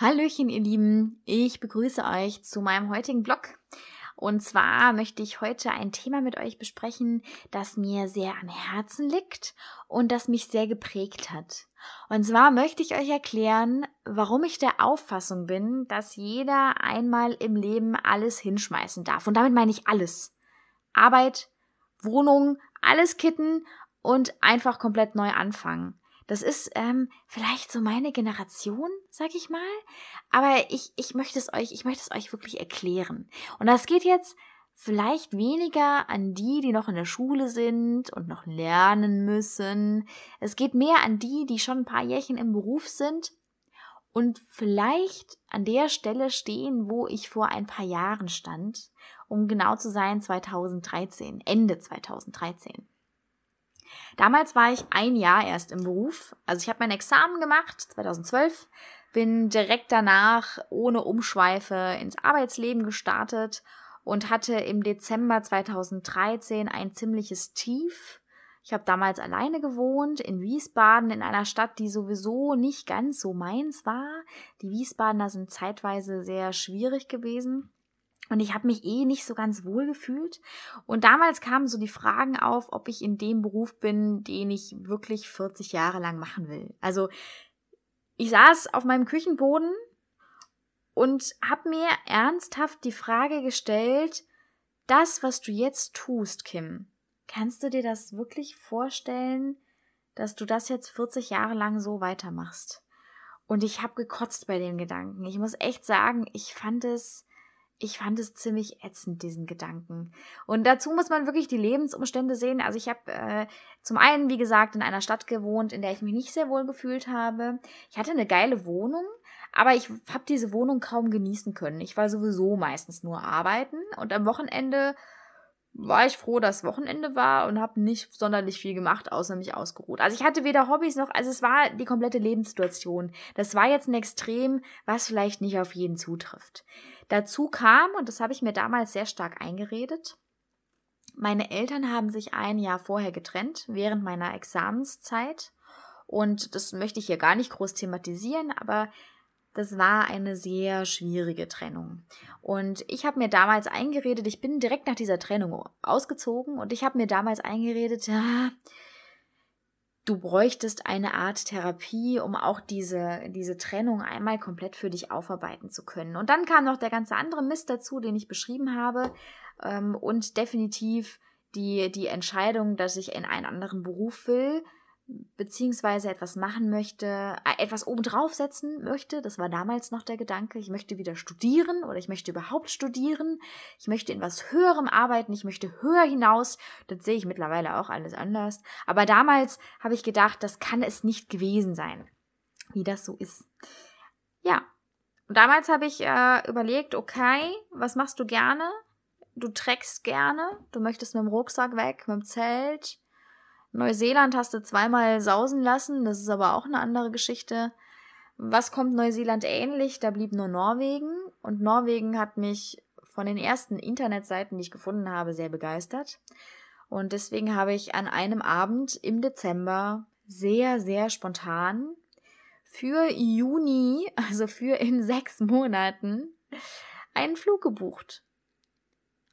Hallöchen, ihr Lieben. Ich begrüße euch zu meinem heutigen Blog. Und zwar möchte ich heute ein Thema mit euch besprechen, das mir sehr am Herzen liegt und das mich sehr geprägt hat. Und zwar möchte ich euch erklären, warum ich der Auffassung bin, dass jeder einmal im Leben alles hinschmeißen darf. Und damit meine ich alles. Arbeit, Wohnung, alles kitten und einfach komplett neu anfangen. Das ist ähm, vielleicht so meine Generation, sag ich mal. Aber ich, ich möchte es euch, ich möchte es euch wirklich erklären. Und das geht jetzt vielleicht weniger an die, die noch in der Schule sind und noch lernen müssen. Es geht mehr an die, die schon ein paar Jährchen im Beruf sind und vielleicht an der Stelle stehen, wo ich vor ein paar Jahren stand, um genau zu sein 2013, Ende 2013. Damals war ich ein Jahr erst im Beruf. Also ich habe mein Examen gemacht, 2012, bin direkt danach ohne Umschweife ins Arbeitsleben gestartet und hatte im Dezember 2013 ein ziemliches Tief. Ich habe damals alleine gewohnt in Wiesbaden, in einer Stadt, die sowieso nicht ganz so meins war. Die Wiesbadener sind zeitweise sehr schwierig gewesen. Und ich habe mich eh nicht so ganz wohl gefühlt. Und damals kamen so die Fragen auf, ob ich in dem Beruf bin, den ich wirklich 40 Jahre lang machen will. Also ich saß auf meinem Küchenboden und habe mir ernsthaft die Frage gestellt, das, was du jetzt tust, Kim, kannst du dir das wirklich vorstellen, dass du das jetzt 40 Jahre lang so weitermachst? Und ich habe gekotzt bei dem Gedanken. Ich muss echt sagen, ich fand es ich fand es ziemlich ätzend, diesen Gedanken. Und dazu muss man wirklich die Lebensumstände sehen. Also ich habe äh, zum einen, wie gesagt, in einer Stadt gewohnt, in der ich mich nicht sehr wohl gefühlt habe. Ich hatte eine geile Wohnung, aber ich habe diese Wohnung kaum genießen können. Ich war sowieso meistens nur arbeiten und am Wochenende war ich froh, dass Wochenende war und habe nicht sonderlich viel gemacht, außer mich ausgeruht. Also ich hatte weder Hobbys noch, also es war die komplette Lebenssituation. Das war jetzt ein Extrem, was vielleicht nicht auf jeden zutrifft. Dazu kam, und das habe ich mir damals sehr stark eingeredet, meine Eltern haben sich ein Jahr vorher getrennt, während meiner Examenszeit. Und das möchte ich hier gar nicht groß thematisieren, aber das war eine sehr schwierige Trennung. Und ich habe mir damals eingeredet, ich bin direkt nach dieser Trennung ausgezogen und ich habe mir damals eingeredet, ja, du bräuchtest eine Art Therapie, um auch diese, diese Trennung einmal komplett für dich aufarbeiten zu können. Und dann kam noch der ganze andere Mist dazu, den ich beschrieben habe. Ähm, und definitiv die, die Entscheidung, dass ich in einen anderen Beruf will, beziehungsweise etwas machen möchte, äh, etwas obendrauf setzen möchte. Das war damals noch der Gedanke. Ich möchte wieder studieren oder ich möchte überhaupt studieren. Ich möchte in was Höherem arbeiten. Ich möchte höher hinaus. Das sehe ich mittlerweile auch alles anders. Aber damals habe ich gedacht, das kann es nicht gewesen sein, wie das so ist. Ja. Und damals habe ich äh, überlegt, okay, was machst du gerne? Du trägst gerne. Du möchtest mit dem Rucksack weg, mit dem Zelt Neuseeland hast du zweimal sausen lassen, das ist aber auch eine andere Geschichte. Was kommt Neuseeland ähnlich? Da blieb nur Norwegen und Norwegen hat mich von den ersten Internetseiten, die ich gefunden habe, sehr begeistert. Und deswegen habe ich an einem Abend im Dezember sehr, sehr spontan für Juni, also für in sechs Monaten, einen Flug gebucht.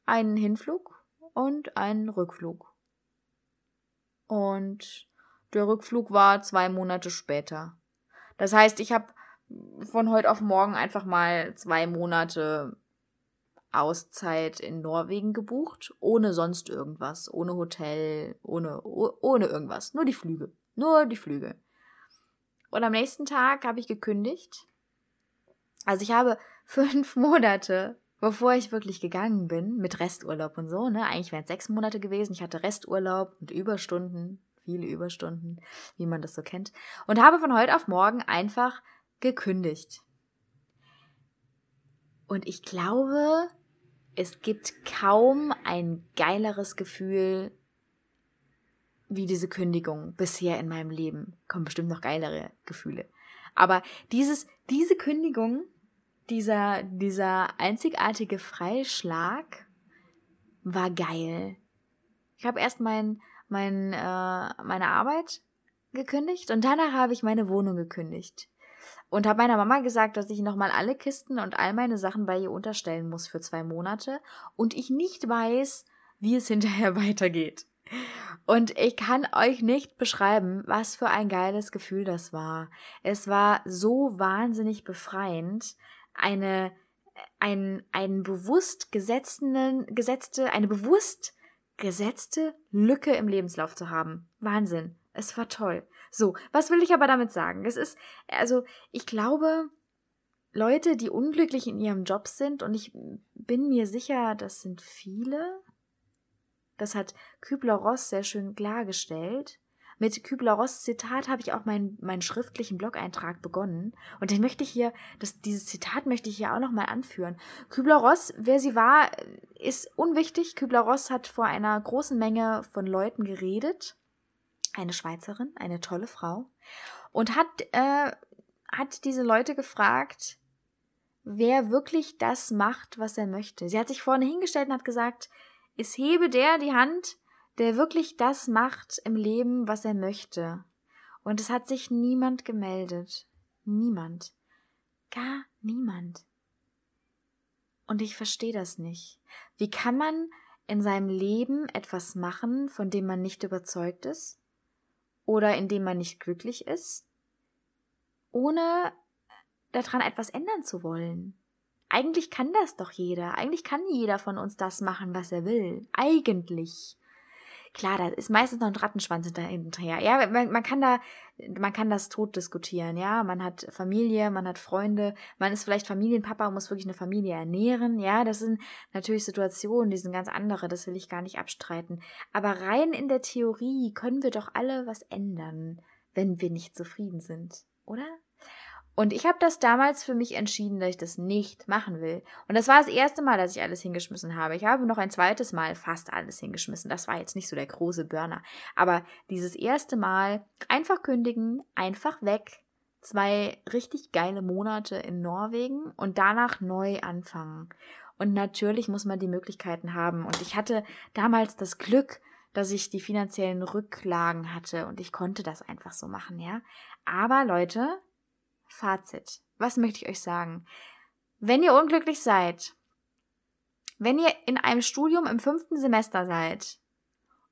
Einen Hinflug und einen Rückflug. Und der Rückflug war zwei Monate später. Das heißt, ich habe von heute auf morgen einfach mal zwei Monate Auszeit in Norwegen gebucht, ohne sonst irgendwas, ohne Hotel, ohne, ohne irgendwas, nur die Flüge, nur die Flüge. Und am nächsten Tag habe ich gekündigt. Also ich habe fünf Monate, bevor ich wirklich gegangen bin, mit Resturlaub und so, ne, eigentlich wären es sechs Monate gewesen, ich hatte Resturlaub und Überstunden, viele Überstunden, wie man das so kennt, und habe von heute auf morgen einfach gekündigt. Und ich glaube, es gibt kaum ein geileres Gefühl wie diese Kündigung bisher in meinem Leben. Kommen bestimmt noch geilere Gefühle. Aber dieses, diese Kündigung, dieser, dieser einzigartige Freischlag war geil. Ich habe erst mein, mein, äh, meine Arbeit gekündigt und danach habe ich meine Wohnung gekündigt. und habe meiner Mama gesagt, dass ich nochmal alle Kisten und all meine Sachen bei ihr unterstellen muss für zwei Monate und ich nicht weiß, wie es hinterher weitergeht. Und ich kann euch nicht beschreiben, was für ein geiles Gefühl das war. Es war so wahnsinnig befreiend, eine, ein, ein bewusst gesetzten, gesetzte, eine bewusst gesetzte Lücke im Lebenslauf zu haben. Wahnsinn. Es war toll. So, was will ich aber damit sagen? Es ist, also, ich glaube, Leute, die unglücklich in ihrem Job sind, und ich bin mir sicher, das sind viele, das hat Kübler-Ross sehr schön klargestellt. Mit Kübler-Ross Zitat habe ich auch meinen, meinen schriftlichen Blog-Eintrag begonnen. Und den möchte ich hier, das, dieses Zitat möchte ich hier auch nochmal anführen. Kübler-Ross, wer sie war, ist unwichtig. Kübler-Ross hat vor einer großen Menge von Leuten geredet eine Schweizerin, eine tolle Frau, und hat, äh, hat diese Leute gefragt, wer wirklich das macht, was er möchte. Sie hat sich vorne hingestellt und hat gesagt, es hebe der die Hand, der wirklich das macht im Leben, was er möchte. Und es hat sich niemand gemeldet. Niemand. Gar niemand. Und ich verstehe das nicht. Wie kann man in seinem Leben etwas machen, von dem man nicht überzeugt ist? oder indem man nicht glücklich ist, ohne daran etwas ändern zu wollen. Eigentlich kann das doch jeder. Eigentlich kann jeder von uns das machen, was er will. Eigentlich. Klar, da ist meistens noch ein Rattenschwanz hinterher. Ja, man, man, kann da, man kann das tot diskutieren. Ja, man hat Familie, man hat Freunde, man ist vielleicht Familienpapa und muss wirklich eine Familie ernähren. Ja, das sind natürlich Situationen, die sind ganz andere. Das will ich gar nicht abstreiten. Aber rein in der Theorie können wir doch alle was ändern, wenn wir nicht zufrieden sind, oder? Und ich habe das damals für mich entschieden, dass ich das nicht machen will. Und das war das erste Mal, dass ich alles hingeschmissen habe. Ich habe noch ein zweites Mal fast alles hingeschmissen. Das war jetzt nicht so der große Burner. Aber dieses erste Mal einfach kündigen, einfach weg. Zwei richtig geile Monate in Norwegen und danach neu anfangen. Und natürlich muss man die Möglichkeiten haben. Und ich hatte damals das Glück, dass ich die finanziellen Rücklagen hatte und ich konnte das einfach so machen, ja. Aber Leute, Fazit. Was möchte ich euch sagen? Wenn ihr unglücklich seid, wenn ihr in einem Studium im fünften Semester seid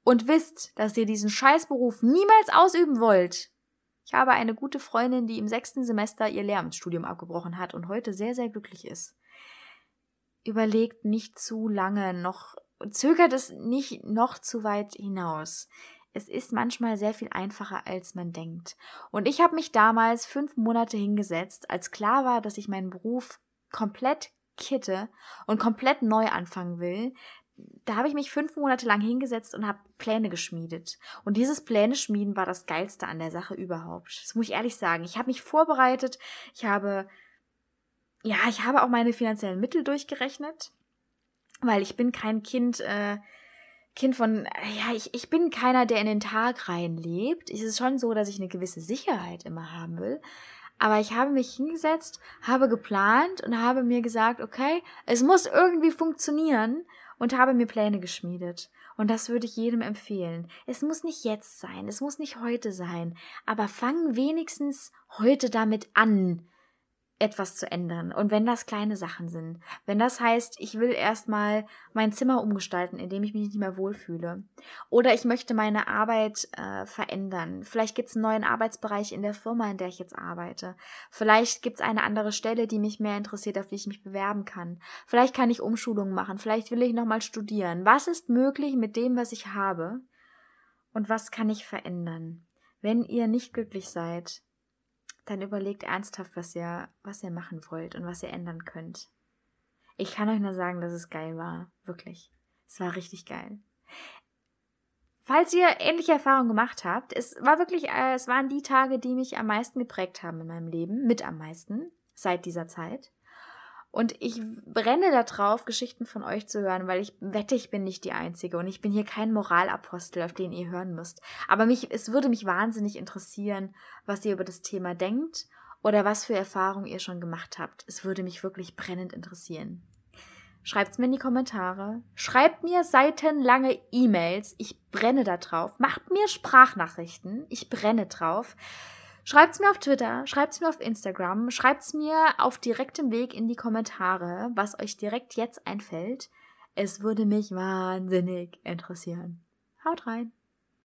und wisst, dass ihr diesen Scheißberuf niemals ausüben wollt, ich habe eine gute Freundin, die im sechsten Semester ihr Lehramtsstudium abgebrochen hat und heute sehr, sehr glücklich ist. Überlegt nicht zu lange noch, zögert es nicht noch zu weit hinaus es ist manchmal sehr viel einfacher, als man denkt. Und ich habe mich damals fünf Monate hingesetzt, als klar war, dass ich meinen Beruf komplett kitte und komplett neu anfangen will. Da habe ich mich fünf Monate lang hingesetzt und habe Pläne geschmiedet. Und dieses Pläne schmieden war das Geilste an der Sache überhaupt. Das muss ich ehrlich sagen. Ich habe mich vorbereitet. Ich habe, ja, ich habe auch meine finanziellen Mittel durchgerechnet, weil ich bin kein Kind, äh, Kind von, ja, ich, ich bin keiner, der in den Tag reinlebt. Es ist schon so, dass ich eine gewisse Sicherheit immer haben will. Aber ich habe mich hingesetzt, habe geplant und habe mir gesagt, okay, es muss irgendwie funktionieren und habe mir Pläne geschmiedet. Und das würde ich jedem empfehlen. Es muss nicht jetzt sein, es muss nicht heute sein, aber fang wenigstens heute damit an, etwas zu ändern. Und wenn das kleine Sachen sind, wenn das heißt, ich will erstmal mein Zimmer umgestalten, indem ich mich nicht mehr wohlfühle, oder ich möchte meine Arbeit äh, verändern, vielleicht gibt es einen neuen Arbeitsbereich in der Firma, in der ich jetzt arbeite, vielleicht gibt es eine andere Stelle, die mich mehr interessiert, auf die ich mich bewerben kann, vielleicht kann ich Umschulungen machen, vielleicht will ich nochmal studieren. Was ist möglich mit dem, was ich habe? Und was kann ich verändern? Wenn ihr nicht glücklich seid, dann überlegt ernsthaft, was ihr, was ihr machen wollt und was ihr ändern könnt. Ich kann euch nur sagen, dass es geil war. Wirklich. Es war richtig geil. Falls ihr ähnliche Erfahrungen gemacht habt, es war wirklich, äh, es waren die Tage, die mich am meisten geprägt haben in meinem Leben, mit am meisten, seit dieser Zeit. Und ich brenne darauf, Geschichten von euch zu hören, weil ich wette, ich bin nicht die Einzige und ich bin hier kein Moralapostel, auf den ihr hören müsst. Aber mich, es würde mich wahnsinnig interessieren, was ihr über das Thema denkt oder was für Erfahrungen ihr schon gemacht habt. Es würde mich wirklich brennend interessieren. Schreibt's mir in die Kommentare. Schreibt mir seitenlange E-Mails. Ich brenne da drauf. Macht mir Sprachnachrichten. Ich brenne drauf. Schreibt es mir auf Twitter, schreibt es mir auf Instagram, schreibt es mir auf direktem Weg in die Kommentare, was euch direkt jetzt einfällt. Es würde mich wahnsinnig interessieren. Haut rein!